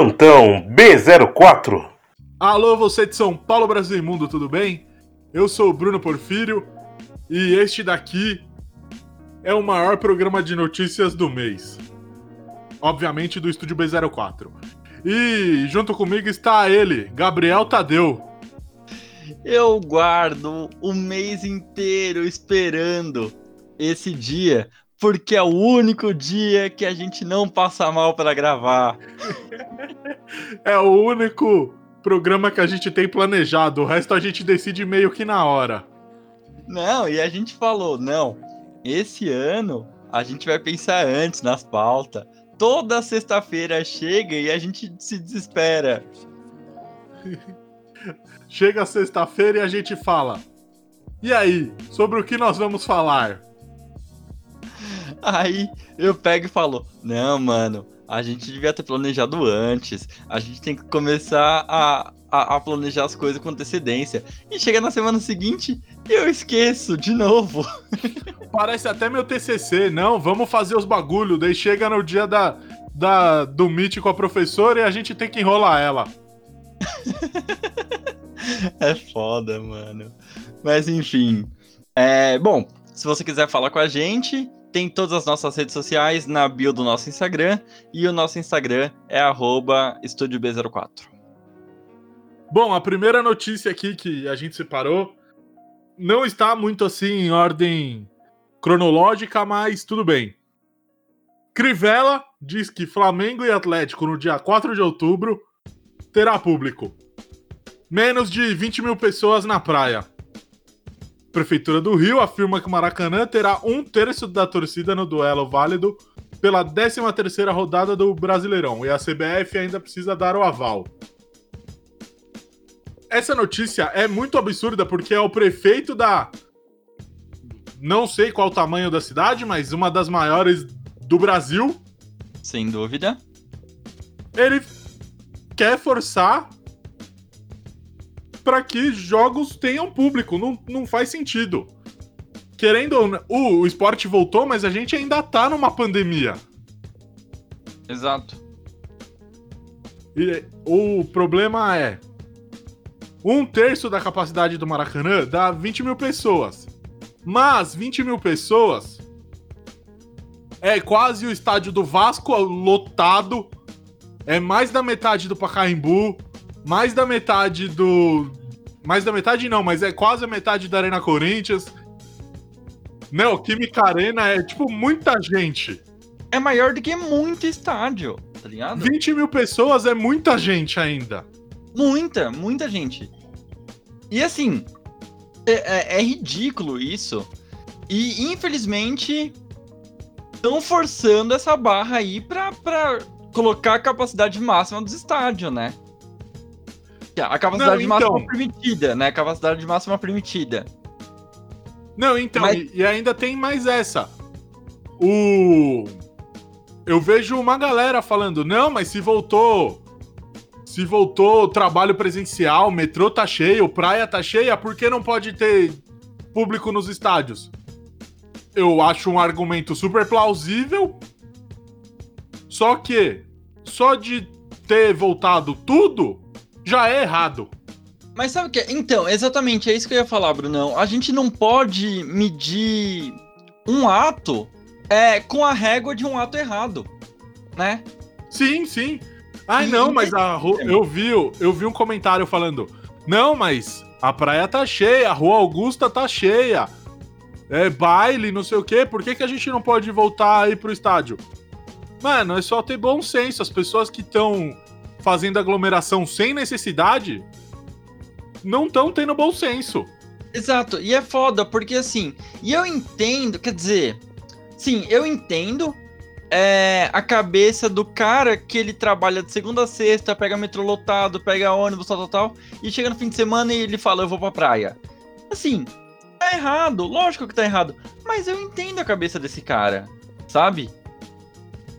Plantão B04. Alô, você de São Paulo, Brasil e Mundo, tudo bem? Eu sou o Bruno Porfírio e este daqui é o maior programa de notícias do mês. Obviamente do estúdio B04. E junto comigo está ele, Gabriel Tadeu. Eu guardo o mês inteiro esperando esse dia, porque é o único dia que a gente não passa mal para gravar. é o único programa que a gente tem planejado, o resto a gente decide meio que na hora. Não, e a gente falou, não, esse ano a gente vai pensar antes nas pautas. Toda sexta-feira chega e a gente se desespera. chega sexta-feira e a gente fala. E aí, sobre o que nós vamos falar? Aí eu pego e falo: Não, mano, a gente devia ter planejado antes. A gente tem que começar a, a, a, planejar as coisas com antecedência. E chega na semana seguinte, eu esqueço de novo. Parece até meu TCC. Não, vamos fazer os bagulho. Daí chega no dia da, da, do Meet com a professora e a gente tem que enrolar ela. é foda, mano. Mas enfim. É, bom, se você quiser falar com a gente, tem todas as nossas redes sociais na bio do nosso Instagram. E o nosso Instagram é EstúdioB04. Bom, a primeira notícia aqui que a gente separou não está muito assim em ordem cronológica, mas tudo bem. Crivella diz que Flamengo e Atlético no dia 4 de outubro terá público. Menos de 20 mil pessoas na praia. Prefeitura do Rio afirma que o Maracanã terá um terço da torcida no duelo válido pela 13ª rodada do Brasileirão e a CBF ainda precisa dar o aval. Essa notícia é muito absurda porque é o prefeito da não sei qual o tamanho da cidade, mas uma das maiores do Brasil. Sem dúvida. Ele quer forçar para que jogos tenham público. Não, não faz sentido. Querendo ou não, o, esporte voltou, mas a gente ainda tá numa pandemia. Exato. E o problema é. Um terço da capacidade do Maracanã dá 20 mil pessoas. Mas 20 mil pessoas é quase o estádio do Vasco lotado. É mais da metade do Pacaembu mais da metade do. Mais da metade não, mas é quase a metade da Arena Corinthians. Não, Química Arena é tipo muita gente. É maior do que muito estádio, tá ligado? 20 mil pessoas é muita gente ainda. Muita, muita gente. E assim, é, é, é ridículo isso. E infelizmente estão forçando essa barra aí pra, pra colocar a capacidade máxima dos estádios, né? A capacidade não, então... máxima permitida, né? A capacidade máxima permitida. Não, então, Mas... e, e ainda tem mais essa. O. Eu vejo uma galera falando, não, mas se voltou. Se voltou trabalho presencial, metrô tá cheio, praia tá cheia, por que não pode ter público nos estádios? Eu acho um argumento super plausível. Só que, só de ter voltado tudo, já é errado. Mas sabe o que? Então, exatamente, é isso que eu ia falar, Brunão. A gente não pode medir um ato é, com a régua de um ato errado, né? Sim, sim. Ai, não, mas a rua, eu vi, eu vi um comentário falando: "Não, mas a praia tá cheia, a Rua Augusta tá cheia. É baile, não sei o quê. Por que, que a gente não pode voltar aí pro estádio?" Mano, é só ter bom senso. As pessoas que estão fazendo aglomeração sem necessidade não estão tendo bom senso. Exato, e é foda, porque assim, e eu entendo, quer dizer, sim, eu entendo é, a cabeça do cara que ele trabalha de segunda a sexta, pega metrô lotado, pega ônibus, tal, tal, tal, e chega no fim de semana e ele fala, eu vou pra praia. Assim, tá errado, lógico que tá errado, mas eu entendo a cabeça desse cara, sabe?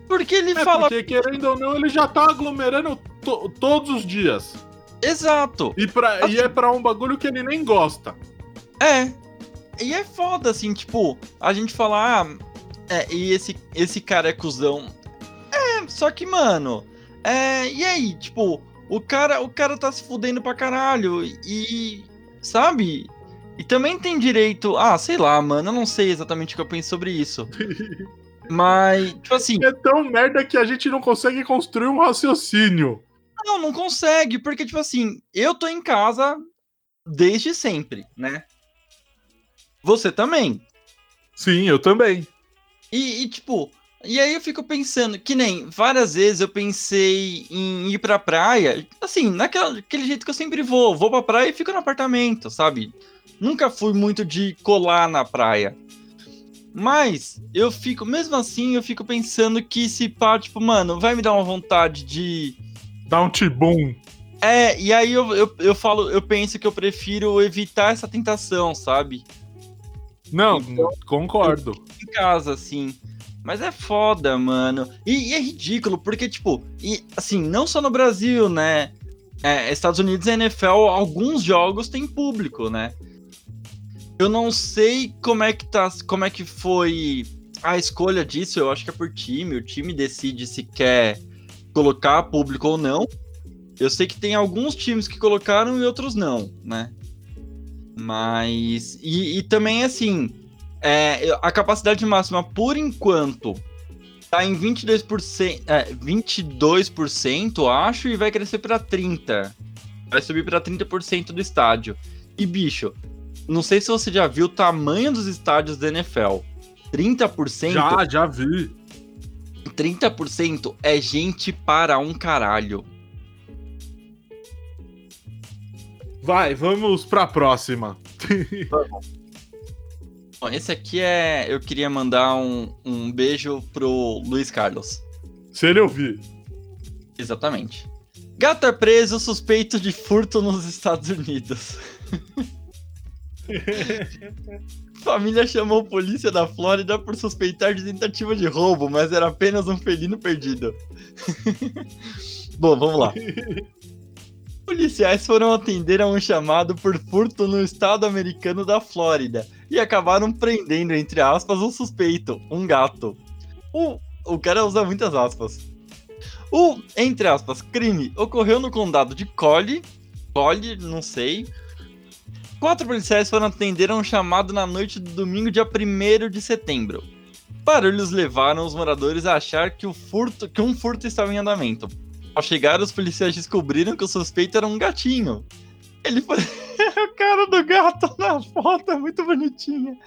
Porque ele é fala. Porque querendo ou não, ele já tá aglomerando to todos os dias. Exato. E, pra, assim, e é pra um bagulho que ele nem gosta. É. E é foda, assim, tipo, a gente falar. Ah, é, e esse, esse cara é cuzão. É, só que, mano. É, e aí, tipo, o cara, o cara tá se fudendo pra caralho e. Sabe? E também tem direito. Ah, sei lá, mano. Eu não sei exatamente o que eu penso sobre isso. Mas, tipo assim. É tão merda que a gente não consegue construir um raciocínio. Não, não consegue, porque, tipo assim, eu tô em casa desde sempre, né? Você também. Sim, eu também. E, e, tipo, e aí eu fico pensando, que nem várias vezes eu pensei em ir pra praia, assim, naquele jeito que eu sempre vou. Vou pra praia e fico no apartamento, sabe? Nunca fui muito de colar na praia. Mas eu fico, mesmo assim, eu fico pensando que se pá, tipo, mano, vai me dar uma vontade de. Dar um tibum. É, e aí eu, eu, eu falo, eu penso que eu prefiro evitar essa tentação, sabe? Não, então, concordo. Em casa, assim. Mas é foda, mano. E, e, é ridículo, porque, tipo, e, assim, não só no Brasil, né? É, Estados Unidos e NFL, alguns jogos têm público, né? Eu não sei como é que tá, como é que foi a escolha disso, eu acho que é por time, o time decide se quer colocar público ou não. Eu sei que tem alguns times que colocaram e outros não, né? Mas. E, e também, assim, é, a capacidade máxima, por enquanto, tá em 22%, é, 22%, acho, e vai crescer para 30%. Vai subir para 30% do estádio. E, bicho, não sei se você já viu o tamanho dos estádios da NFL. 30%. Já, já vi. 30% é gente para um caralho. Vai, vamos pra próxima. Vamos. Bom, esse aqui é. Eu queria mandar um, um beijo pro Luiz Carlos. Se ele ouvir. Exatamente. Gato é preso suspeito de furto nos Estados Unidos. Família chamou polícia da Flórida por suspeitar de tentativa de roubo, mas era apenas um felino perdido. Bom, vamos lá. Policiais foram atender a um chamado por furto no estado americano da Flórida e acabaram prendendo, entre aspas, um suspeito, um gato. O, o cara usa muitas aspas. O, entre aspas, crime ocorreu no condado de Collie, Collie, não sei, Quatro policiais foram atender a um chamado na noite do domingo, dia 1 de setembro. Barulhos levaram os moradores a achar que, o furto, que um furto estava em andamento. Ao chegar, os policiais descobriram que o suspeito era um gatinho. Ele foi. o cara do gato na foto é muito bonitinha.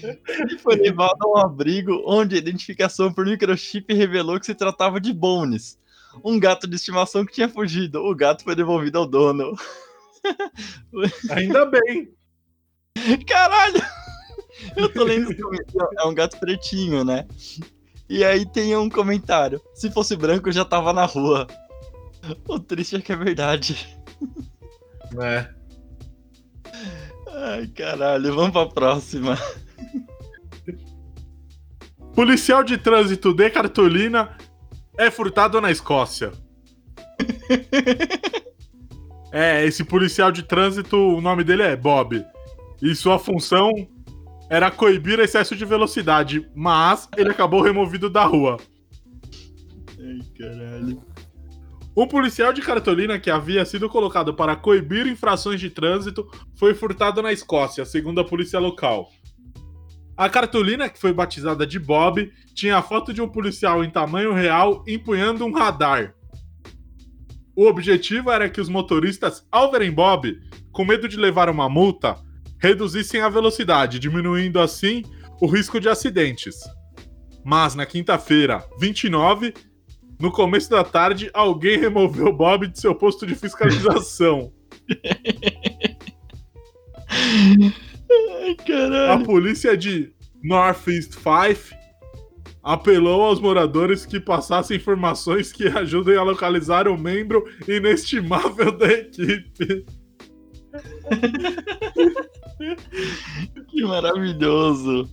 Ele foi levado a um abrigo onde a identificação por microchip revelou que se tratava de Bones, um gato de estimação que tinha fugido. O gato foi devolvido ao dono. Ainda bem. Caralho! Eu tô lendo É um gato pretinho, né? E aí tem um comentário. Se fosse branco, já tava na rua. O triste é que é verdade. É. Ai, caralho. Vamos pra próxima. Policial de trânsito de cartolina é furtado na Escócia. É, esse policial de trânsito, o nome dele é Bob. E sua função era coibir excesso de velocidade, mas ele acabou removido da rua. Ai, caralho. Um policial de cartolina que havia sido colocado para coibir infrações de trânsito foi furtado na Escócia, segundo a polícia local. A cartolina, que foi batizada de Bob, tinha a foto de um policial em tamanho real empunhando um radar. O objetivo era que os motoristas, ao verem Bob, com medo de levar uma multa, reduzissem a velocidade, diminuindo assim o risco de acidentes. Mas na quinta-feira, 29, no começo da tarde, alguém removeu Bob de seu posto de fiscalização. Ai. A polícia de Northeast Fife apelou aos moradores que passassem informações que ajudem a localizar o membro inestimável da equipe. que maravilhoso.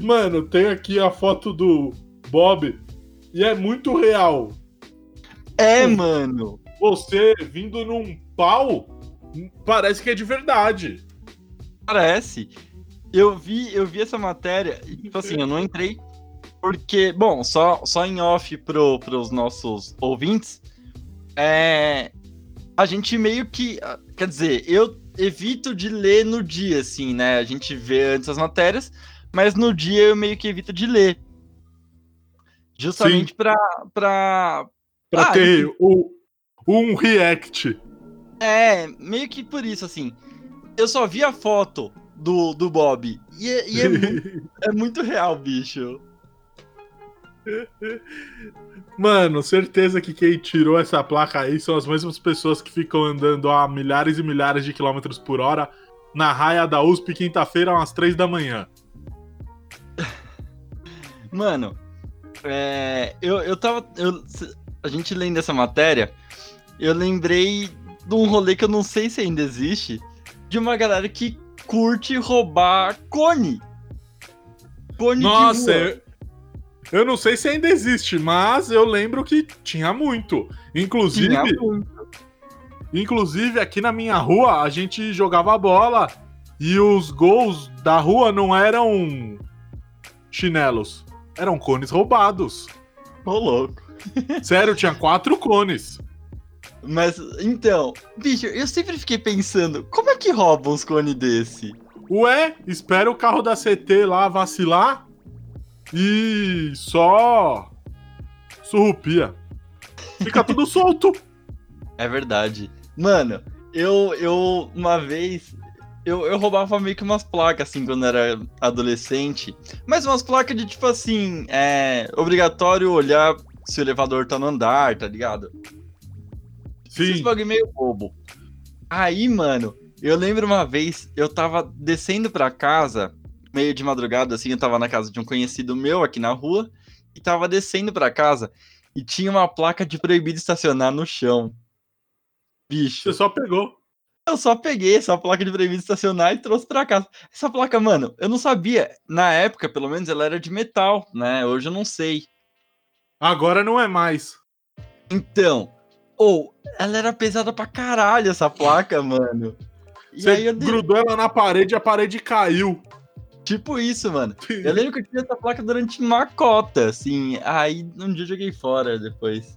Mano, tem aqui a foto do Bob e é muito real. É, mano. Você vindo num pau, parece que é de verdade. Parece. Eu vi, eu vi essa matéria e, tipo assim, eu não entrei porque, bom, só, só em off pro, pros nossos ouvintes, é, a gente meio que. Quer dizer, eu evito de ler no dia, assim, né? A gente vê antes as matérias, mas no dia eu meio que evito de ler. Justamente pra, pra. Pra Ah, ter o, um react. É, meio que por isso, assim. Eu só vi a foto do, do Bob. E, é- e é, é muito real, bicho. Mano, certeza que quem tirou essa placa aí são as mesmas pessoas que ficam andando a milhares e milhares de quilômetros por hora na raia da USP quinta-feira às três da manhã. Mano, é, eu, eu tava. eu- a gente lendo essa matéria, eu lembrei de um rolê que eu não sei se ainda existe, de uma galera que curte roubar cone. Cone Nossa, de rua. eu, eu não sei se ainda existe, mas eu lembro que tinha muito. Inclusive, Tinha muito. inclusive aqui na minha rua a gente jogava bola e os gols da rua não eram chinelos, eram cones roubados. Ô, louco. Sério, tinha quatro cones. Mas, então, bicho, eu sempre fiquei pensando, como é que roubam uns cones desse? Ué, espera o carro da CT lá vacilar e só surrupia. Fica tudo solto. É verdade. Mano, eu, eu uma vez, eu, eu roubava meio que umas placas, assim, quando era adolescente. Mas umas placas de, tipo assim, é obrigatório olhar se o elevador tá no andar, tá ligado? Esses Sim. bagulho meio bobo. Aí, mano, eu lembro uma vez, eu tava descendo pra casa, meio de madrugada, assim, eu tava na casa de um conhecido meu aqui na rua, e tava descendo pra casa, e tinha uma placa de proibido estacionar no chão. Bicho, Você só pegou. eu só peguei essa placa de proibido estacionar e trouxe pra casa. Essa placa, mano, eu não sabia. Na época, pelo menos, ela era de metal, né? Hoje eu não sei. Agora não é mais. Então, ou ela era pesada pra caralho, essa placa, mano. E Você aí eu grudou ela na parede e a parede caiu. Tipo isso, mano. Eu lembro que eu tinha essa placa durante uma cota, assim. Aí um dia eu joguei fora depois.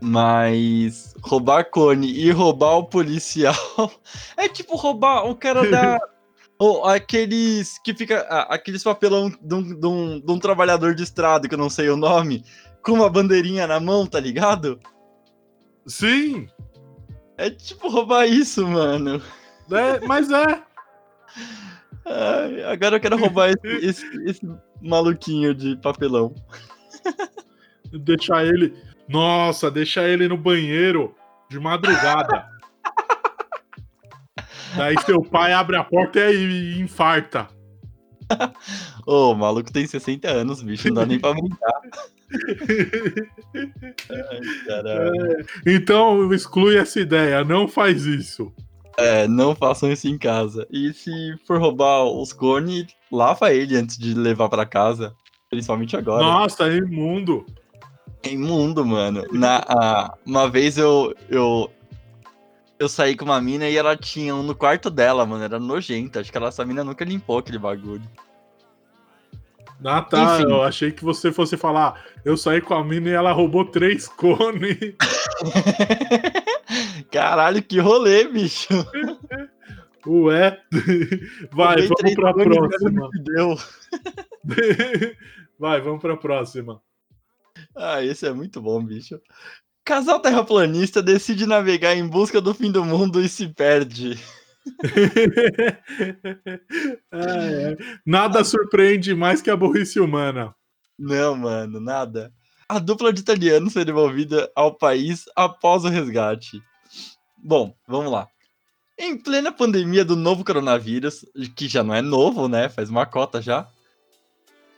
Mas roubar cone e roubar o policial é tipo roubar o cara da. Ou aqueles que fica. ah, Aqueles papelão de um, de, um, de um trabalhador de estrada, que eu não sei o nome, com uma bandeirinha na mão, tá ligado? Sim, É tipo roubar isso, mano. é, mas é. Ai, agora eu quero roubar esse, esse, esse maluquinho de papelão. Deixar ele. Nossa, deixar ele no banheiro de madrugada. Daí seu pai abre a porta e aí infarta. Ô, o maluco tem 60 anos, bicho, não dá nem pra brincar. Ai, caralho. Então exclui essa ideia, não faz isso. É, não façam isso em casa. E se for roubar os cones, lava ele antes de levar pra casa. Principalmente agora. Nossa, é imundo. É imundo, mano. Na, a- uma vez eu, eu. Eu saí com uma mina e ela tinha um no quarto dela, mano. Era nojento. Acho que ela, essa mina nunca limpou aquele bagulho. Ah, tá. Enfim. Eu achei que você fosse falar. Eu saí com a mina e ela roubou três cones. Caralho, que rolê, bicho. Ué. Vai, Roubei vamos três pra próxima. Deu. Vai, vamos pra próxima. Ah, esse é muito bom, bicho. Casal terraplanista decide navegar em busca do fim do mundo e se perde. É. Nada surpreende mais que a burrice humana. Não, mano, nada. A dupla de italianos foi devolvida ao país após o resgate. Bom, vamos lá. Em plena pandemia do novo coronavírus, que já não é novo, né? Faz uma cota já.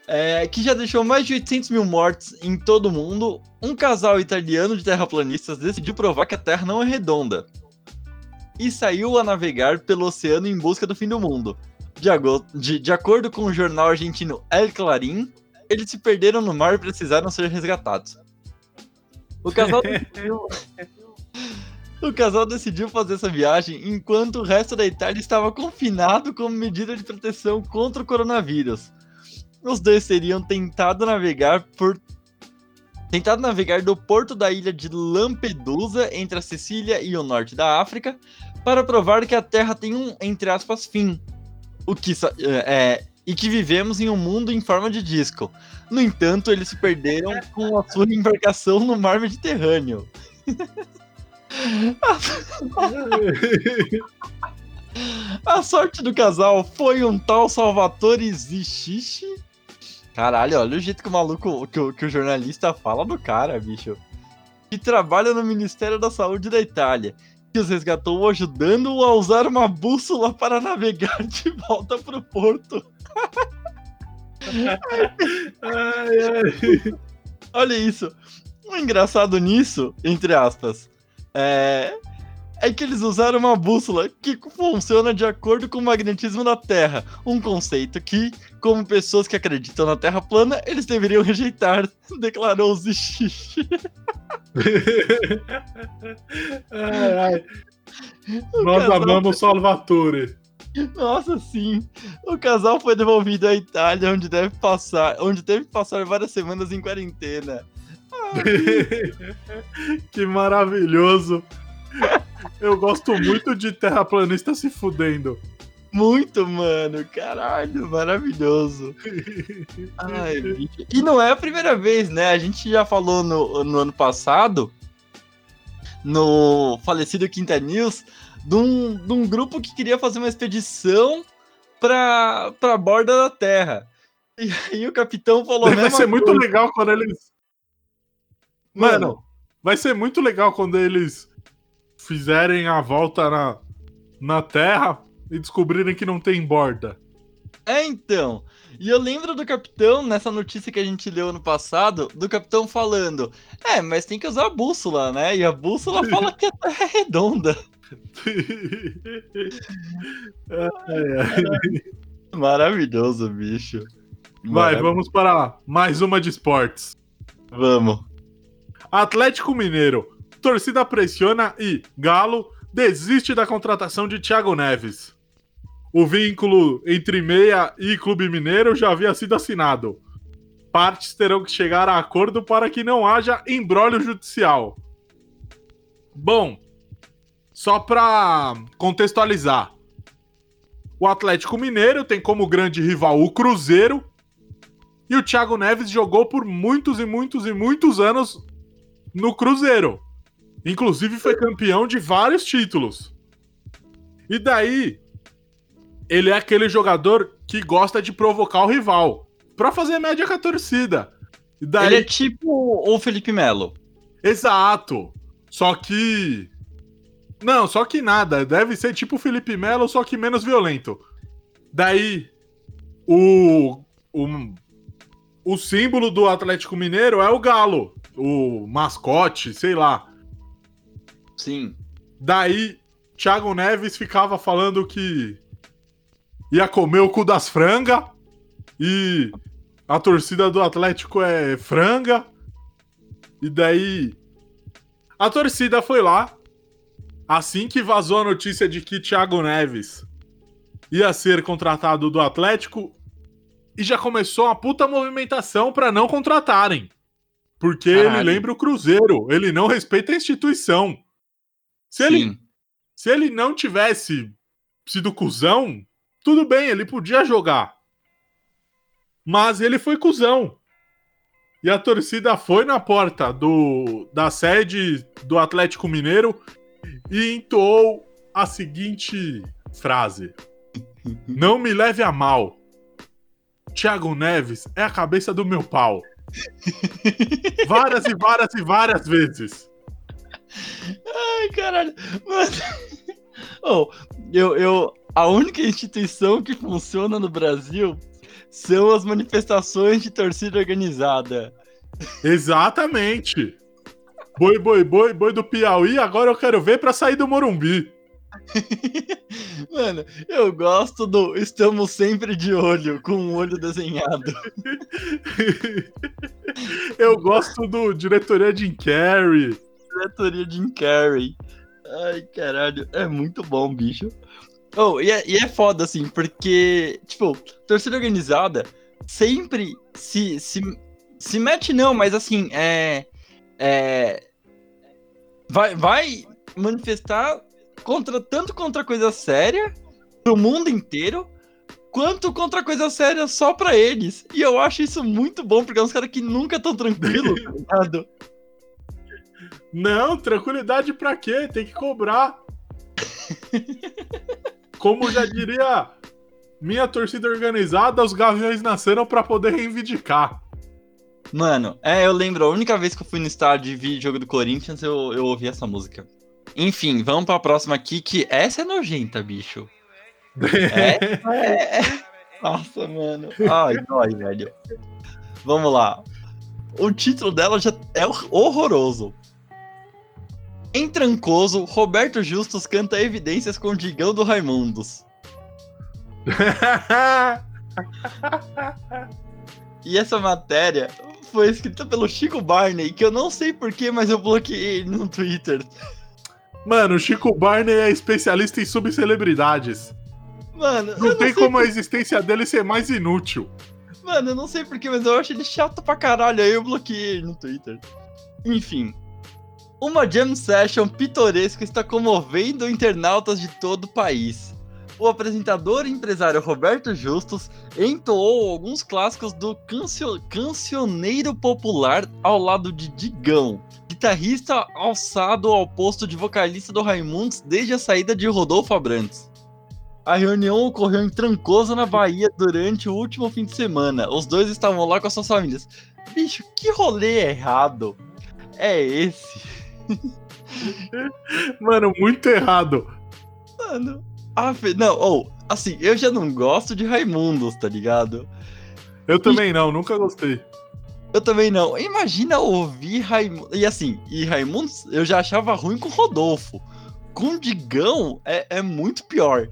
é, que já deixou mais de 800 mil mortes em todo o mundo, um casal italiano de terraplanistas decidiu provar que a Terra não é redonda. E saiu a navegar pelo oceano em busca do fim do mundo. De, de- de acordo com o jornal argentino El Clarín, eles se perderam no mar e precisaram ser resgatados. O casal decidiu... o casal decidiu fazer essa viagem enquanto o resto da Itália estava confinado como medida de proteção contra o coronavírus. Os dois teriam tentado navegar por tentado navegar do porto da ilha de Lampedusa, entre a Sicília e o norte da África, para provar que a Terra tem um, entre aspas, fim. O que é, e que vivemos em um mundo em forma de disco. No entanto, eles se perderam com a sua embarcação no mar Mediterrâneo. A sorte do casal foi um tal Salvatore Zichichi. Caralho, olha o jeito que o maluco, que o, que o jornalista fala do cara, bicho. Que trabalha no Ministério da Saúde da Itália. Que os resgatou ajudando-o a usar uma bússola para navegar de volta pro porto. Ai, ai. Olha isso. O engraçado nisso, entre aspas, é, é que eles usaram uma bússola que funciona de acordo com o magnetismo da Terra. Um conceito que, como pessoas que acreditam na Terra plana, eles deveriam rejeitar, declarou Zichichi. Ai, ai. Nós casal- amamos Salvatore. Nossa, sim. O casal foi devolvido à Itália, onde deve passar, onde teve que passar várias semanas em quarentena. que maravilhoso. Eu gosto muito de terraplanista se fudendo. Muito, mano. Caralho, maravilhoso. Ai. E não é a primeira vez, né? A gente já falou no, no ano passado, no falecido Quinta News, de um, de um grupo que queria fazer uma expedição pra, pra borda da Terra. E aí o capitão falou a Vai ser muito coisa. legal quando eles. Mano, vai ser muito legal quando eles fizerem a volta na, na Terra e descobrirem que não tem borda. É, então. E eu lembro do capitão, nessa notícia que a gente leu ano passado, do capitão falando: É, mas tem que usar a bússola, né? E a bússola fala que a Terra é redonda. Ai, ai. Maravilhoso, bicho. Vai, vamos para mais uma de esportes. Vamos. Atlético Mineiro. Torcida pressiona e Galo desiste da contratação de Thiago Neves. O vínculo entre Meia e Clube Mineiro já havia sido assinado. Partes terão que chegar a acordo para que não haja embrólio judicial. Bom, só para contextualizar. O Atlético Mineiro tem como grande rival o Cruzeiro. E o Thiago Neves jogou por muitos e muitos e muitos anos no Cruzeiro. Inclusive foi campeão de vários títulos. E daí, ele é aquele jogador que gosta de provocar o rival pra fazer média com a torcida. Daí, Ele é tipo o Felipe Melo. exato. Só que não, só que nada, deve ser tipo o Felipe Melo, só que menos violento. Daí o o, o símbolo do Atlético Mineiro é o galo, o mascote, sei lá. Sim. Daí, Thiago Neves ficava falando que ia comer o cu das franga e a torcida do Atlético é franga. E daí, a torcida foi lá. Assim que vazou a notícia de que Thiago Neves ia ser contratado do Atlético, e já começou uma puta movimentação pra não contratarem. Porque ele Caralho. lembra o Cruzeiro, ele não respeita a instituição. Se ele, se ele não tivesse sido cuzão, tudo bem, ele podia jogar. Mas ele foi cuzão. E a torcida foi na porta do, da sede do Atlético Mineiro e entoou a seguinte frase: Não me leve a mal. Thiago Neves é a cabeça do meu pau. várias e várias e várias vezes. Ai, caralho. Mano. Oh, eu, eu, a única instituição que funciona no Brasil são as manifestações de torcida organizada. Exatamente. Boi, boi, boi, boi do Piauí, agora eu quero ver pra sair do Morumbi. Mano, eu gosto do estamos sempre de olho, com um olho desenhado. eu gosto do diretoria Jim Carrey. Diretoria Jim Carrey. Ai, caralho, é muito bom, bicho. Oh, e é, e é foda, assim, porque, tipo, torcida organizada sempre se, se Se mete não, mas assim, é. É. Vai, vai manifestar contra tanto contra coisa séria pro mundo inteiro, quanto contra coisa séria só pra eles. E eu acho isso muito bom, porque é uns caras que nunca tão tranquilos, tá ligado? Não, tranquilidade pra quê? Tem que cobrar. Como já diria minha torcida organizada, os gaviões nasceram pra poder reivindicar. Mano, é, eu lembro, a única vez que eu fui no estádio e vi jogo do Corinthians, eu, eu ouvi essa música. Enfim, vamos pra próxima aqui, que essa é nojenta, bicho. Essa é... Nossa, mano. Ai, dói, velho. Vamos lá. O título dela já é horroroso. Em Trancoso, Roberto Justus canta evidências com o Digão do Raimundos. E essa matéria foi escrita pelo Chico Barney, que eu não sei porquê, mas eu bloqueei ele no Twitter. Mano, o Chico Barney é especialista em subcelebridades. Mano, eu Não tem como a existência dele ser mais inútil. Mano, eu não sei porquê, mas eu acho ele chato pra caralho, aí eu bloqueei ele no Twitter. Enfim. Uma jam session pitoresca está comovendo internautas de todo o país. O apresentador e empresário Roberto Justus entoou alguns clássicos do cancio- cancioneiro popular ao lado de Digão, guitarrista alçado ao posto de vocalista do Raimundos desde a saída de Rodolfo Abrantes. A reunião ocorreu em Trancoso, na Bahia, durante o último fim de semana. Os dois estavam lá com as suas famílias. Bicho, que rolê errado é esse? Mano, muito errado. Mano, fe- não, ou, assim, eu já não gosto de Raimundos, tá ligado? Eu também não, nunca gostei. Eu também não. Imagina ouvir Raimundos. E assim, e Raimundos eu já achava ruim com Rodolfo. Com Digão é, é muito pior.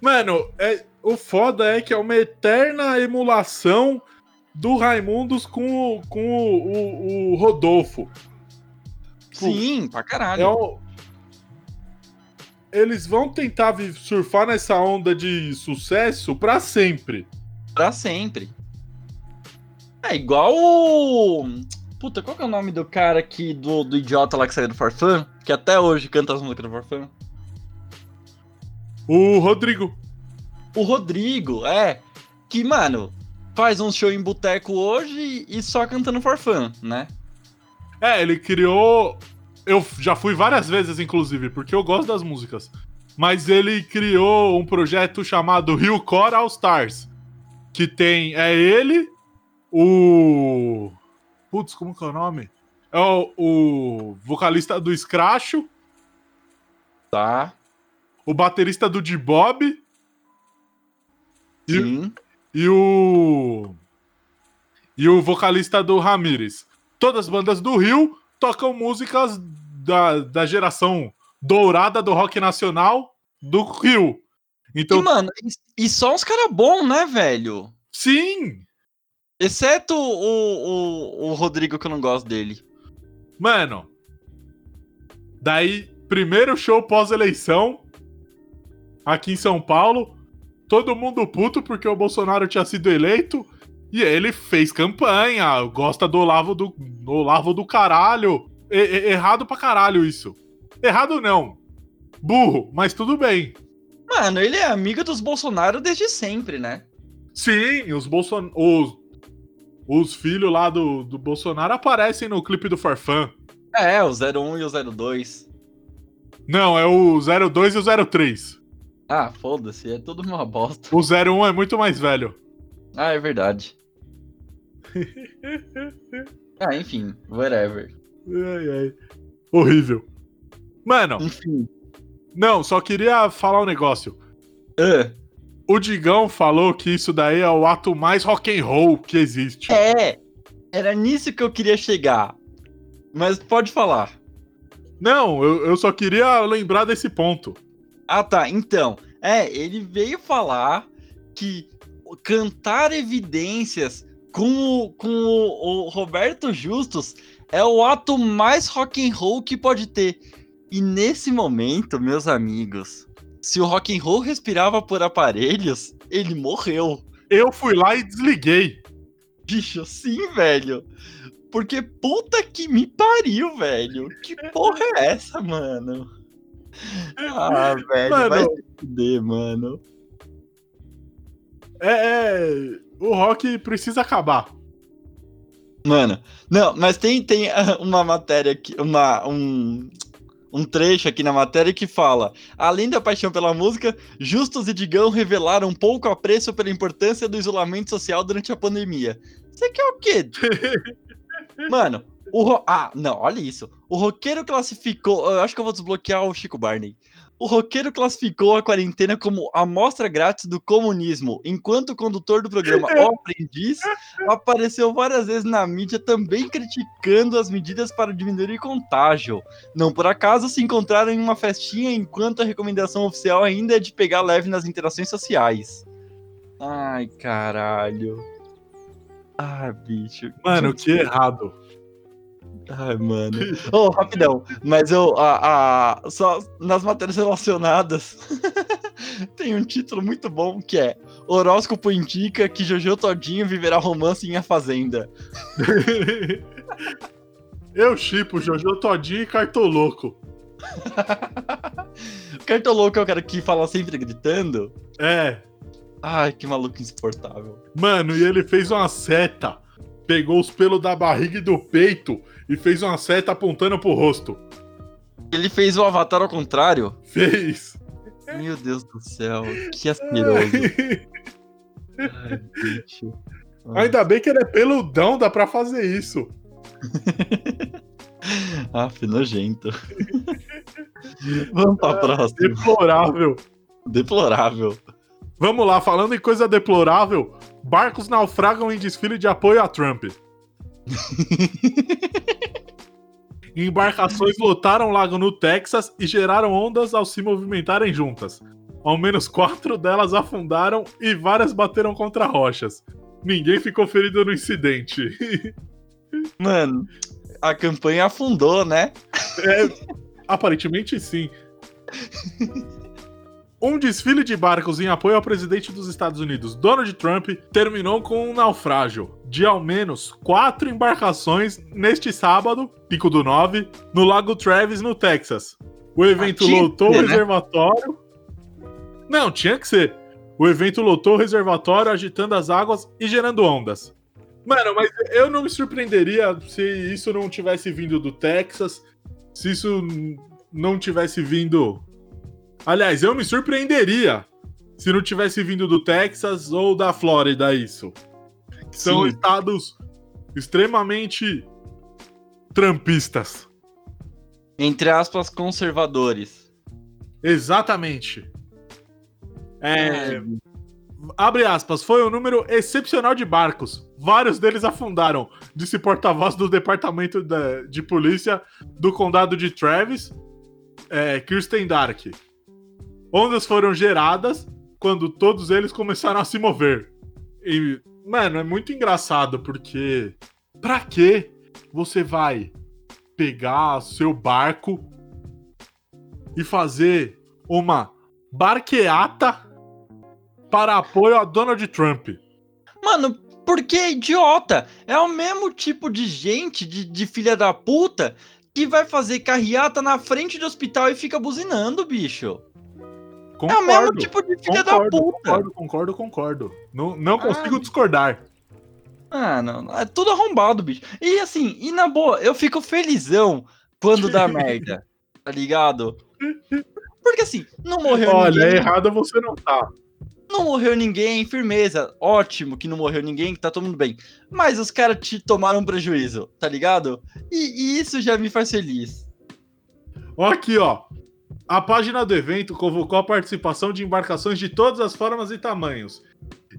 Mano, é, o foda é que é uma eterna emulação do Raimundos com, com o, o- o Rodolfo. Sim, pra caralho. É o- Eles vão tentar surfar nessa onda de sucesso pra sempre. Pra sempre. É igual o. Puta, qual que é o nome do cara aqui, do, do idiota lá que saiu do Farfã? Que até hoje canta as músicas do Farfã? O Rodrigo. O Rodrigo, é. Que, mano, faz um show em boteco hoje e só cantando Farfã, né? É, ele criou. Eu já fui várias vezes, inclusive, porque eu gosto das músicas. Mas ele criou um projeto chamado Rio Core All Stars. Que tem. É ele, o. Putz, como que é o nome? É o, o vocalista do Scratcho, Tá. o baterista do D-Bob E- Sim. e o. E o vocalista do Ramires. Todas as bandas do Rio tocam músicas da, da geração dourada do rock nacional do Rio. Então, e, mano, e, só uns caras bons, né, velho? sim! Exceto o, o, o Rodrigo, que eu não gosto dele. Mano. Daí, primeiro show pós-eleição aqui em São Paulo. Todo mundo puto porque o Bolsonaro tinha sido eleito. E ele fez campanha. Gosta do Olavo do, do Olavo do caralho. E- e- errado pra caralho isso. Errado não. Burro, mas tudo bem. Mano, ele é amigo dos Bolsonaro desde sempre, né? Sim, os Bolson... os, os filhos lá do, do Bolsonaro aparecem no clipe do Farfã. É, o 01 e o 02. Não, é o 02 e o 03. Ah, foda-se, é tudo uma bosta. O 01 é muito mais velho. Ah, é verdade. ah, enfim, whatever. Ai, ai. Horrível. Mano, Enfim. não, só queria falar um negócio. Ah, O Digão falou que isso daí é o ato mais rock and roll que existe. é, era nisso que eu queria chegar. Mas pode falar. Não, eu, eu só queria lembrar desse ponto. Ah, tá. Então, é, ele veio falar que cantar evidências com o, com o, o Roberto Justus é o ato mais rock and roll que pode ter. E nesse momento, meus amigos, se o rock and roll respirava por aparelhos, ele morreu. Eu fui lá e desliguei. Bicho, sim, velho. Porque puta que me pariu, velho. Que porra é essa, mano? Ah, velho, Mano. vai se fuder, mano. É, é, o rock precisa acabar. Mano, não, mas tem, tem uma matéria aqui, uma, um, um trecho aqui na matéria que fala: além da paixão pela música, Justus e Digão revelaram um pouco apreço pela importância do isolamento social durante a pandemia. Você quer o quê? Mano, o ro... Ah, não, olha isso. O roqueiro classificou. Eu acho que eu vou desbloquear o Chico Barney. O roqueiro classificou a quarentena como amostra grátis do comunismo, enquanto o condutor do programa O Aprendiz apareceu várias vezes na mídia também criticando as medidas para diminuir o contágio. Não por acaso se encontraram em uma festinha enquanto a recomendação oficial ainda é de pegar leve nas interações sociais. Ai, caralho. Ah, bicho. Mano, que errado. Ai, mano. Ô, rapidão. Mas eu, a, a, só nas matérias relacionadas, tem um título muito bom que é Horóscopo indica que Jojo Todinho viverá romance em A Fazenda. Eu chipo Jojo Todinho e Cartoloco. Cartoloco é o cara que fala sempre gritando. É. Ai, que maluco insuportável. Mano, e ele fez uma seta. Pegou os pelos da barriga e do peito e fez uma seta apontando pro rosto. Ele fez o Avatar ao contrário. Fez. Meu Deus do céu, que asqueroso. Ai, bicho. Ainda bem que ele é peludão, dá pra fazer isso. Ah, nojento. Vamos pra próxima. Deplorável. Deplorável. Vamos lá, falando em coisa deplorável, barcos naufragam em desfile de apoio a Trump. Embarcações lotaram o lago no Texas e geraram ondas ao se movimentarem juntas. Ao menos quatro delas afundaram e várias bateram contra rochas. Ninguém ficou ferido no incidente. Mano, a campanha afundou, né? É, aparentemente sim. Um desfile de barcos em apoio ao presidente dos Estados Unidos, Donald Trump, terminou com um naufrágio de ao menos quatro embarcações neste sábado, pico do 9, no Lago Travis, no Texas. O evento lotou o né? reservatório. Não, tinha que ser. O evento lotou o reservatório, agitando as águas e gerando ondas. Mano, mas eu não me surpreenderia se isso não tivesse vindo do Texas, se isso não tivesse vindo. Aliás, eu me surpreenderia se não tivesse vindo do Texas ou da Flórida isso. São Sim. estados extremamente trampistas. Entre aspas, conservadores. Exatamente. É, abre aspas, foi um número excepcional de barcos. Vários deles afundaram, disse porta-voz do Departamento da- de Polícia do Condado de Travis, é, Kirsten Dark. Ondas foram geradas quando todos eles começaram a se mover. E, mano, é muito engraçado porque pra que você vai pegar seu barco e fazer uma barqueata para apoio a Donald Trump? Mano, porque é idiota. É o mesmo tipo de gente, de, de filha da puta, que vai fazer carreata na frente do hospital e fica buzinando, bicho. É o mesmo tipo de filha da concordo, puta. concordo, concordo, concordo. Não, não consigo Ah. discordar. Ah, não, é tudo arrombado, bicho. E assim, e na boa, eu fico felizão quando dá merda, tá ligado? Porque assim, não morreu Olha, ninguém. errado você não tá. Não morreu ninguém, firmeza. Ótimo que não morreu ninguém, que tá todo mundo bem. Mas os caras te tomaram prejuízo, tá ligado? E, e isso já me faz feliz. Ó aqui, ó. A página do evento convocou a participação de embarcações de todas as formas e tamanhos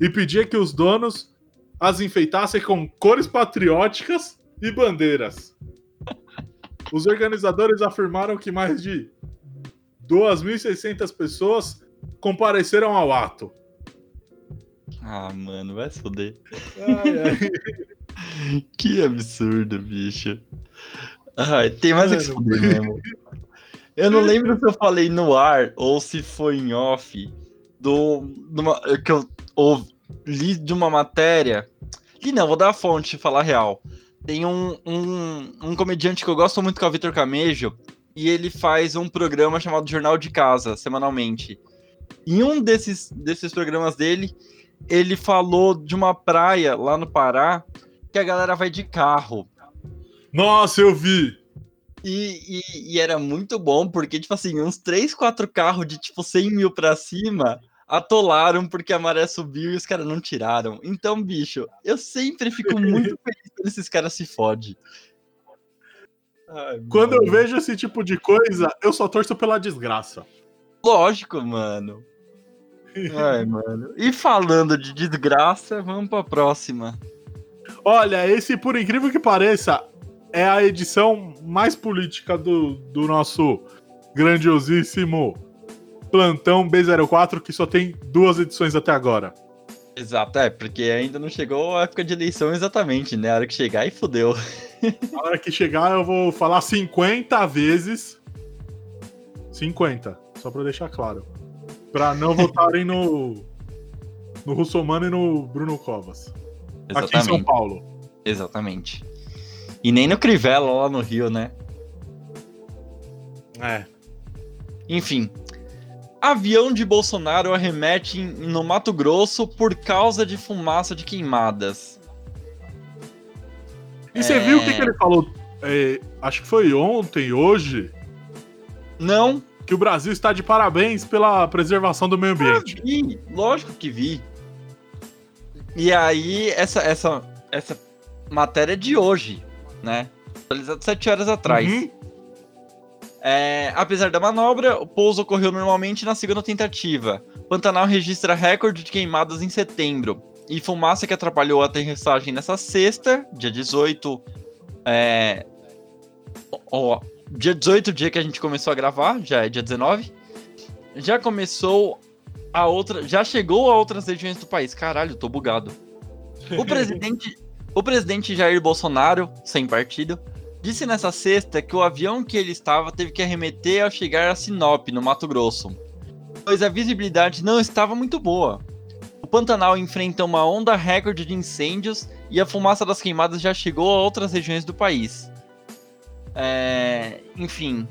e pedia que os donos as enfeitassem com cores patrióticas e bandeiras. Os organizadores afirmaram que mais de 2.600 pessoas compareceram ao ato. Ah, mano, vai se foder. Ai, ai. Que absurdo, bicho. Ai, tem mais o que se foder mesmo. Eu não lembro se eu falei no ar ou se foi em off do, de uma- que eu ouvi- li de uma matéria. Li não, vou dar a fonte, falar real. Tem um, um, um comediante que eu gosto muito, que é o Vitor Camejo, e ele faz um programa chamado Jornal de Casa, semanalmente. Em um desses, desses programas dele, ele falou de uma praia lá no Pará que a galera vai de carro. Nossa, eu vi! E, e, e, era muito bom, porque, tipo assim, uns 3, 4 carros de, tipo, 100 mil pra cima atolaram porque a maré subiu e os caras não tiraram. Então, bicho, eu sempre fico muito feliz quando esses caras se fodem. Quando eu vejo esse tipo de coisa, eu só torço pela desgraça. Lógico, mano. Ai, mano. E falando de desgraça, vamos pra próxima. Olha, esse, por incrível que pareça, é a edição mais política do, do nosso grandiosíssimo plantão B04, que só tem duas edições até agora. Exato, é, porque ainda não chegou a época de eleição exatamente, né? A hora que chegar e fudeu. A hora que chegar eu vou falar 50 vezes. 50, só pra deixar claro. Pra não votarem no. No Russomano e no Bruno Covas. Exatamente. Aqui em São Paulo. Exatamente. E nem no Crivella lá no Rio, né? É. Enfim. Avião de Bolsonaro arremete no Mato Grosso por causa de fumaça de queimadas. E você é... viu o que, que, ele falou? É, acho que foi ontem, hoje. Não. Que o Brasil está de parabéns pela preservação do meio ambiente. Ah, vi, lógico que vi. E aí, essa, essa, essa matéria é de hoje né? Atualizado sete horas atrás. Uhum. É, apesar da manobra, o pouso ocorreu normalmente na segunda tentativa. Pantanal registra recorde de queimadas em setembro. E fumaça que atrapalhou a aterrissagem nessa sexta, dia 18. É, ó, dia 18, dia que a gente começou a gravar, já é dia 19. Já começou a outra. Já chegou a outras regiões do país. Caralho, tô bugado. O presidente. O presidente Jair Bolsonaro, sem partido, disse nessa sexta que o avião que ele estava teve que arremeter ao chegar a Sinop, no Mato Grosso, pois a visibilidade não estava muito boa. O Pantanal enfrenta uma onda recorde de incêndios e a fumaça das queimadas já chegou a outras regiões do país. É... Enfim,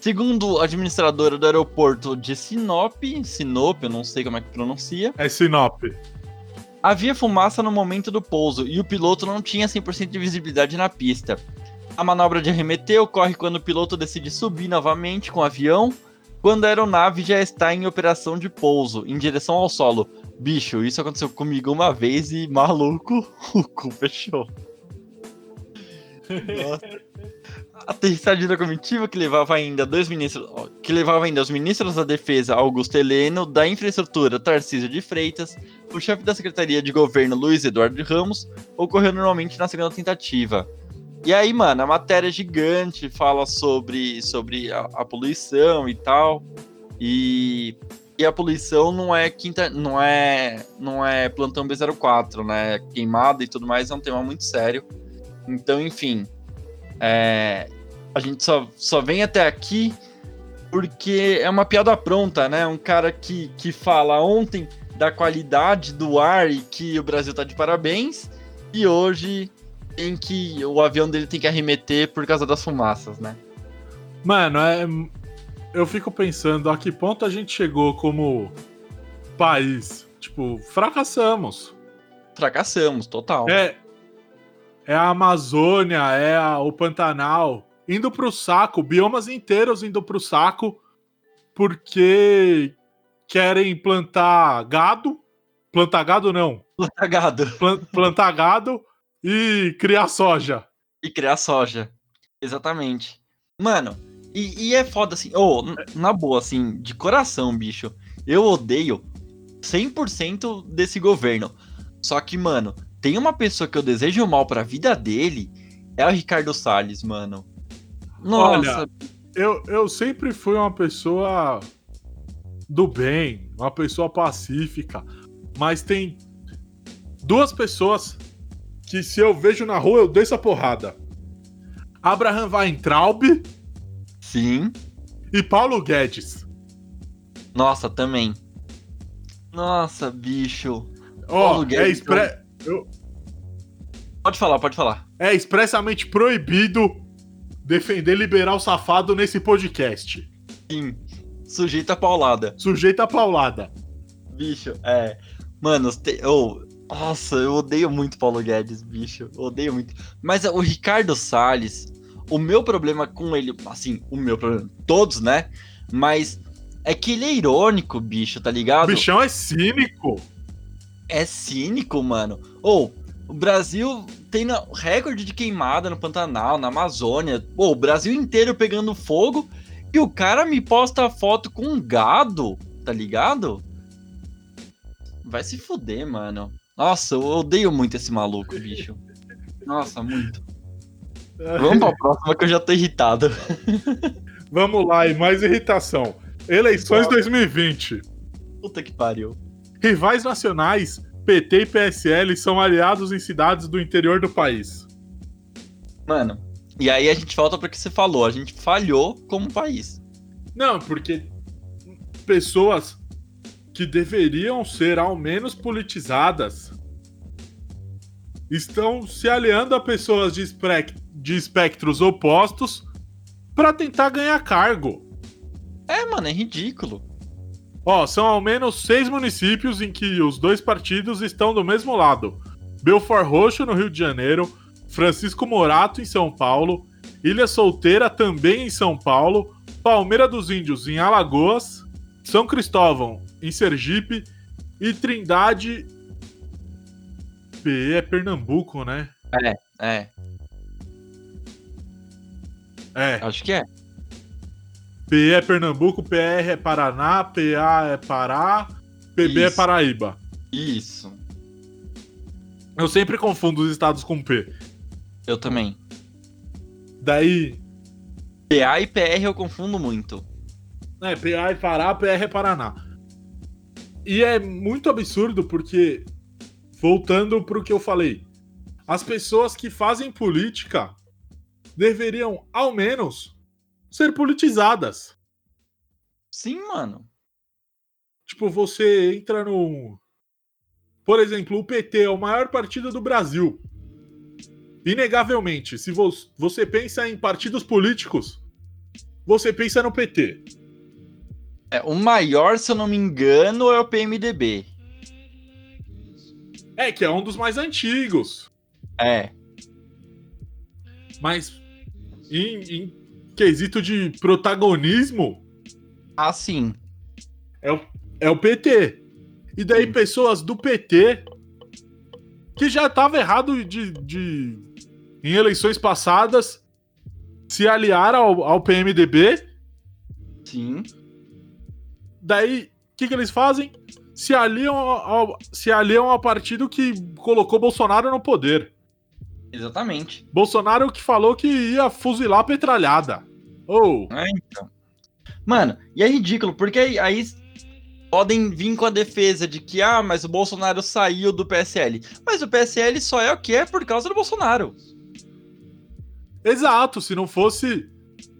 segundo a administradora do aeroporto de Sinop, Sinop, eu não sei como é que pronuncia. É Sinop. Havia fumaça no momento do pouso e o piloto não tinha 100% de visibilidade na pista. A manobra de arremeter ocorre quando o piloto decide subir novamente com o avião, quando a aeronave já está em operação de pouso, em direção ao solo. Bicho, isso aconteceu comigo uma vez e maluco, o cu fechou. Nossa. Aterrissagem da comitiva que levava ainda dois ministros, que levava ainda os ministros da Defesa Augusto Heleno, da Infraestrutura Tarcísio de Freitas, o chefe da Secretaria de Governo Luiz Eduardo Ramos, ocorreu normalmente na segunda tentativa. E aí, mano, a matéria é gigante, fala sobre, sobre a, a poluição e tal. E, e a poluição não é quinta, não é, não é plantão B04, né? Queimada e tudo mais é um tema muito sério. Então, enfim, é, a gente só, só vem até aqui porque é uma piada pronta, né? Um cara que, que fala ontem da qualidade do ar e que o Brasil tá de parabéns, e hoje tem que o avião dele tem que arremeter por causa das fumaças, né? Mano, é, eu fico pensando a que ponto a gente chegou como país. Tipo, fracassamos. Fracassamos, total. É, é a Amazônia, é a, o Pantanal indo pro saco, biomas inteiros indo pro saco, porque querem plantar gado. Plantar gado não. Plantar gado. plantar gado e criar soja. E criar soja. Exatamente. Mano, e, e é foda assim. Ô, oh, na boa, assim, de coração, bicho. Eu odeio 100% desse governo. Só que, mano, tem uma pessoa que eu desejo mal pra vida dele, é o Ricardo Salles, mano. Nossa. Olha, eu, eu sempre fui uma pessoa do bem, uma pessoa pacífica, mas tem duas pessoas que se eu vejo na rua eu desço a porrada. Abraham Weintraub. Sim. E Paulo Guedes. Nossa, também. Nossa, bicho. Ó, oh, é expre... eu... Pode falar, pode falar. É expressamente proibido defender liberal safado nesse podcast. Sim. Sujeito a paulada. Sujeito a paulada. Bicho, é. Mano, te... oh, nossa, eu odeio muito Paulo Guedes, bicho. Eu odeio muito. Mas o Ricardo Salles, o meu problema com ele, assim, o meu problema, todos, né? Mas é que ele é irônico, bicho, tá ligado? O bichão é cínico. É cínico, mano. Ou, oh, o Brasil tem recorde de queimada no Pantanal, na Amazônia. Oh, o Brasil inteiro pegando fogo. E o cara me posta foto com um gado, tá ligado? Vai se fuder, mano. Nossa, eu odeio muito esse maluco, bicho. Nossa, muito. Vamos pra próxima que eu já tô irritado. Vamos lá, e mais irritação. Eleições 2020. Puta que pariu. Rivais nacionais, PT e PSL, são aliados em cidades do interior do país. Mano, e aí a gente volta pro que você falou. A gente falhou como país. Não, porque pessoas que deveriam ser ao menos politizadas estão se aliando a pessoas de, de espectros opostos para tentar ganhar cargo. É, mano, é ridículo. Ó, são ao menos seis municípios em que os dois partidos estão do mesmo lado: Belfort Roxo, no Rio de Janeiro, Francisco Morato, em São Paulo, Ilha Solteira, também em São Paulo, Palmeira dos Índios, em Alagoas, São Cristóvão, em Sergipe, e Trindade. PE é Pernambuco, né? É, é. É. Acho que é. PE é Pernambuco, PR é Paraná, PA é Pará, PB é Isso. é Paraíba. Isso. Eu sempre confundo os estados com P. Eu também. Daí. PA e PR eu confundo muito. É, PA é Pará, PR é Paraná. E é muito absurdo porque, voltando pro que eu falei, as pessoas que fazem política deveriam, ao menos, ser politizadas. Sim, mano. Tipo, você entra no. Por exemplo, o PT é o maior partido do Brasil. Inegavelmente, se você pensa em partidos políticos, você pensa no PT. É, o maior, se eu não me engano, é o PMDB. É, que é um dos mais antigos. É. Mas em, em quesito de protagonismo. Ah, sim. É o, é o PT. E daí sim. pessoas do PT que já estava errado de, de em eleições passadas se aliaram ao, ao PMDB. Sim. Daí, o que, que eles fazem? Se aliam ao, se aliam ao partido que colocou Bolsonaro no poder. Exatamente. Bolsonaro que falou que ia fuzilar a petralhada. Ou. Oh. É, então. Mano, e é ridículo, porque aí, aí podem vir com a defesa de que, ah, mas o Bolsonaro saiu do PSL. Mas o PSL só é o que é por causa do Bolsonaro. Exato, se não fosse.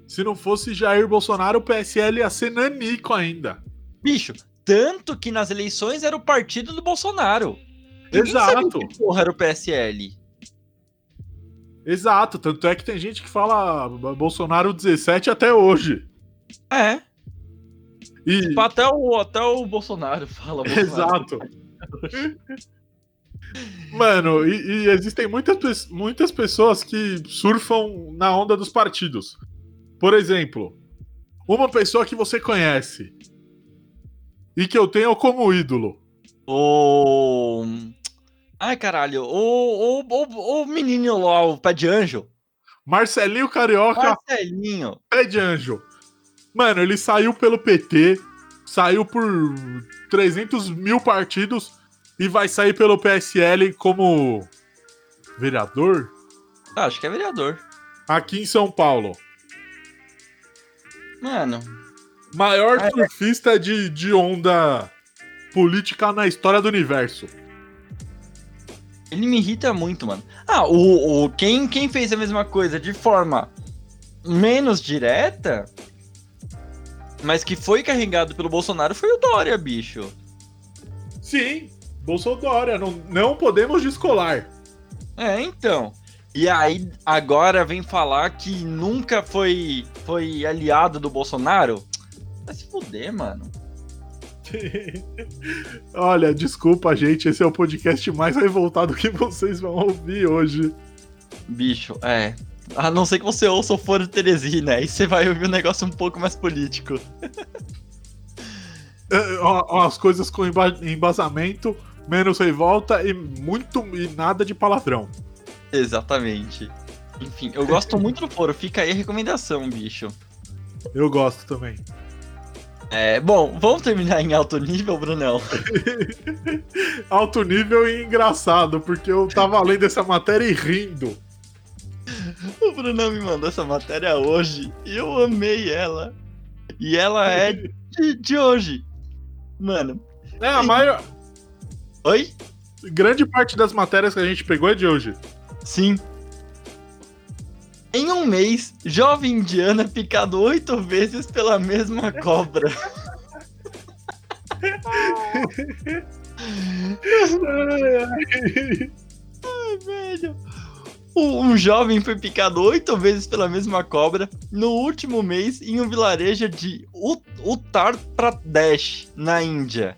Se não fosse Jair Bolsonaro, o PSL ia ser nanico ainda. Bicho, tanto que nas eleições era o partido do Bolsonaro. Ninguém Exato. Que porra era o PSL. Exato, tanto é que tem gente que fala Bolsonaro 17 até hoje. É. E... Tipo, até, o, até o Bolsonaro fala. Bolsonaro. Exato. Mano, e, e, existem muitas, muitas pessoas que surfam na onda dos partidos. Por exemplo, uma pessoa que você conhece e que eu tenho como ídolo. O. Ai, caralho. O, o, o, o menino lá, o pé de anjo. Marcelinho Carioca. Marcelinho. Pé de anjo. Mano, ele saiu pelo PT, saiu por 300 mil partidos e vai sair pelo PSL como vereador? Ah, acho que é vereador. Aqui em São Paulo. Mano. Maior é... surfista de, de onda política na história do universo. Ele me irrita muito, mano. Ah, o, o quem, quem fez a mesma coisa de forma menos direta, mas que foi carregado pelo Bolsonaro foi o Dória, bicho. Sim, Bolsonaro, não, não podemos descolar. É, então. E aí, agora vem falar que nunca foi, foi aliado do Bolsonaro? Vai se fuder, mano. Olha, desculpa, gente. Esse é o podcast mais revoltado que vocês vão ouvir hoje. Bicho, é. A não ser que você ouça o Foro de Teresina, aí você vai ouvir um negócio um pouco mais político. É, ó, ó, as coisas com emba- embasamento, menos revolta e muito e nada de palavrão. Exatamente. Enfim, eu gosto muito do Foro, fica aí a recomendação, bicho. Eu gosto também. É, bom, vamos terminar em alto nível, Brunão? Alto nível e engraçado, porque eu tava lendo essa matéria e rindo. O Brunão me mandou essa matéria hoje e eu amei ela. E ela é de, de hoje. Mano, É, a maior. oi? Grande parte das matérias que a gente pegou é de hoje. Sim. Em um mês, jovem indiana picado oito vezes pela mesma cobra. Ai, velho. Um jovem foi picado oito vezes pela mesma cobra no último mês em um vilarejo de Ut- Uttar Pradesh, na Índia.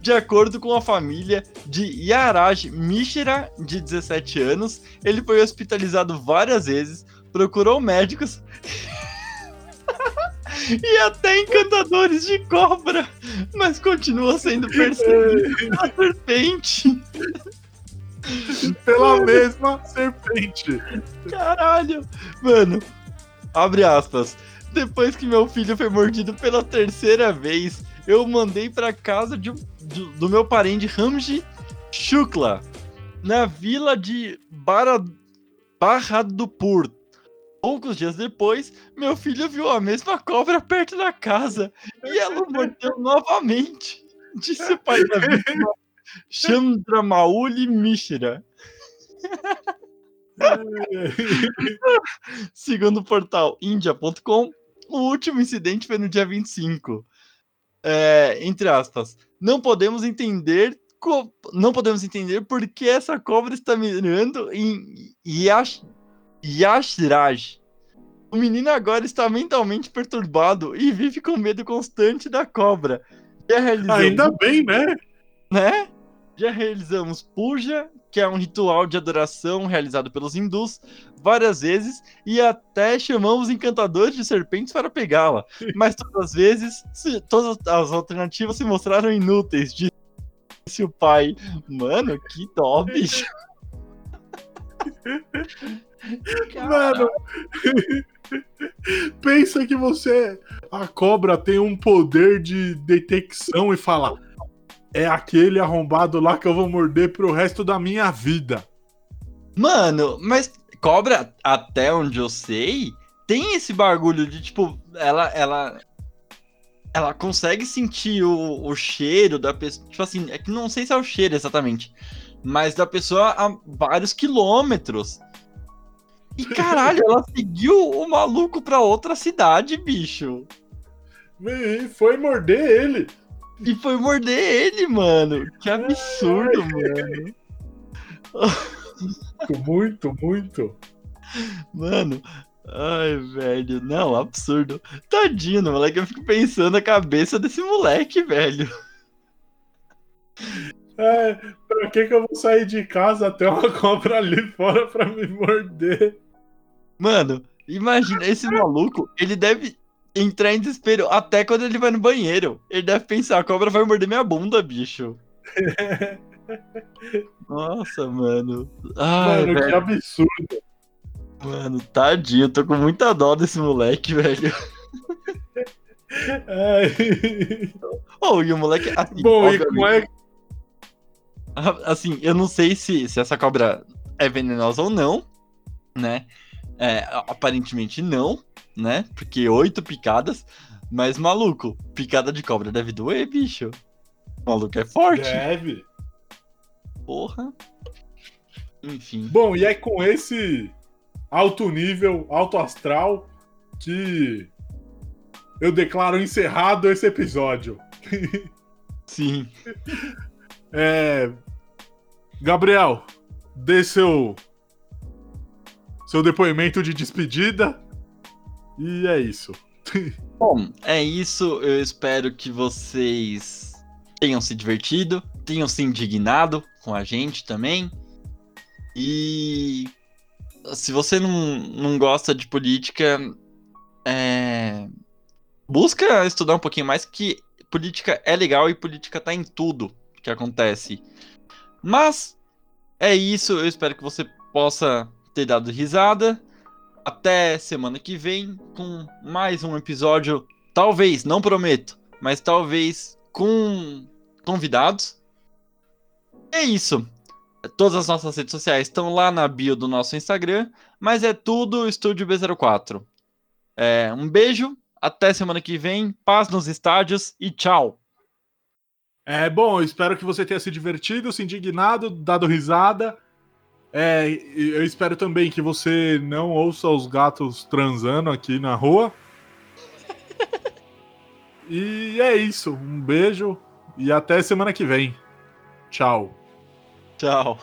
De acordo com a família de Yaraj Mishra, de 17 anos, ele foi hospitalizado várias vezes, procurou médicos e até encantadores de cobra, mas continua sendo perseguido pela serpente. Pela mesma serpente. Caralho! Mano, abre aspas. Depois que meu filho foi mordido pela terceira vez, eu mandei pra casa de, um- do, do meu parente Ramji Shukla, na vila de Bara, Bahadupur. Poucos dias depois, meu filho viu a mesma cobra perto da casa e ela mordeu novamente, disse o pai da vítima, Chandramauli Mishra. Segundo o portal India.com, o último incidente foi no dia 25. É, entre aspas, não podemos entender não podemos entender por que essa cobra está mirando em Yash, Yashraj. O menino agora está mentalmente perturbado e vive com medo constante da cobra. Já realizamos, Ainda bem, né? né? Já realizamos puja, que é um ritual de adoração realizado pelos hindus, várias vezes, e até chamamos encantadores de serpentes para pegá-la. Mas todas as vezes, todas as alternativas se mostraram inúteis, disse o pai. Mano, que dó, bicho. Mano. Pensa que você. A cobra tem um poder de detecção e fala. É aquele arrombado lá que eu vou morder pro resto da minha vida. Mano, mas cobra, até onde eu sei, tem esse bagulho de tipo, ela ela ela consegue sentir o, o cheiro da pessoa, tipo assim, é que não sei se é o cheiro exatamente, mas da pessoa a vários quilômetros. E caralho, ela seguiu o maluco pra outra cidade, bicho. E foi morder ele. E foi morder ele, mano. Que absurdo, mano. Muito, muito. Mano, ai, velho, não, absurdo. Tadinho, moleque, eu fico pensando a cabeça desse moleque, velho. É, pra que, que eu vou sair de casa até uma cobra ali fora pra me morder? Mano, imagina, esse maluco, ele deve entrar em desespero até quando ele vai no banheiro. Ele deve pensar, a cobra vai morder minha bunda, bicho. Nossa, mano. Ai, Mano, que velho, absurdo. mano, tadinho, eu tô com muita dó desse moleque, velho. Ai. Oh, e o moleque, assim, Bom, e como é Ah, Assim, eu não sei se, se essa cobra é venenosa ou não, né? É, aparentemente não, né? Porque oito picadas. Mas, maluco, picada de cobra deve doer, bicho. O maluco é forte. Deve. Porra. Enfim. Bom, e é com esse alto nível, alto astral, que eu declaro encerrado esse episódio. Sim. É... Gabriel, dê seu seu depoimento de despedida. E é isso. Bom, é isso. Eu espero que vocês tenham se divertido, tenham se indignado com a gente também. E se você não, não gosta de política, é... busca estudar um pouquinho mais, que política é legal e política tá em tudo que acontece. Mas é isso, eu espero que você possa ter dado risada. Até semana que vem com mais um episódio. Talvez, não prometo, mas talvez com convidados. É isso. Todas as nossas redes sociais estão lá na bio do nosso Instagram, mas é tudo Estúdio B04. É, um beijo, até semana que vem, paz nos estádios e tchau. É bom, espero que você tenha se divertido, se indignado, dado risada. É, eu espero também que você não ouça os gatos transando aqui na rua. e é isso. Um beijo e até semana que vem. Tchau. Tchau.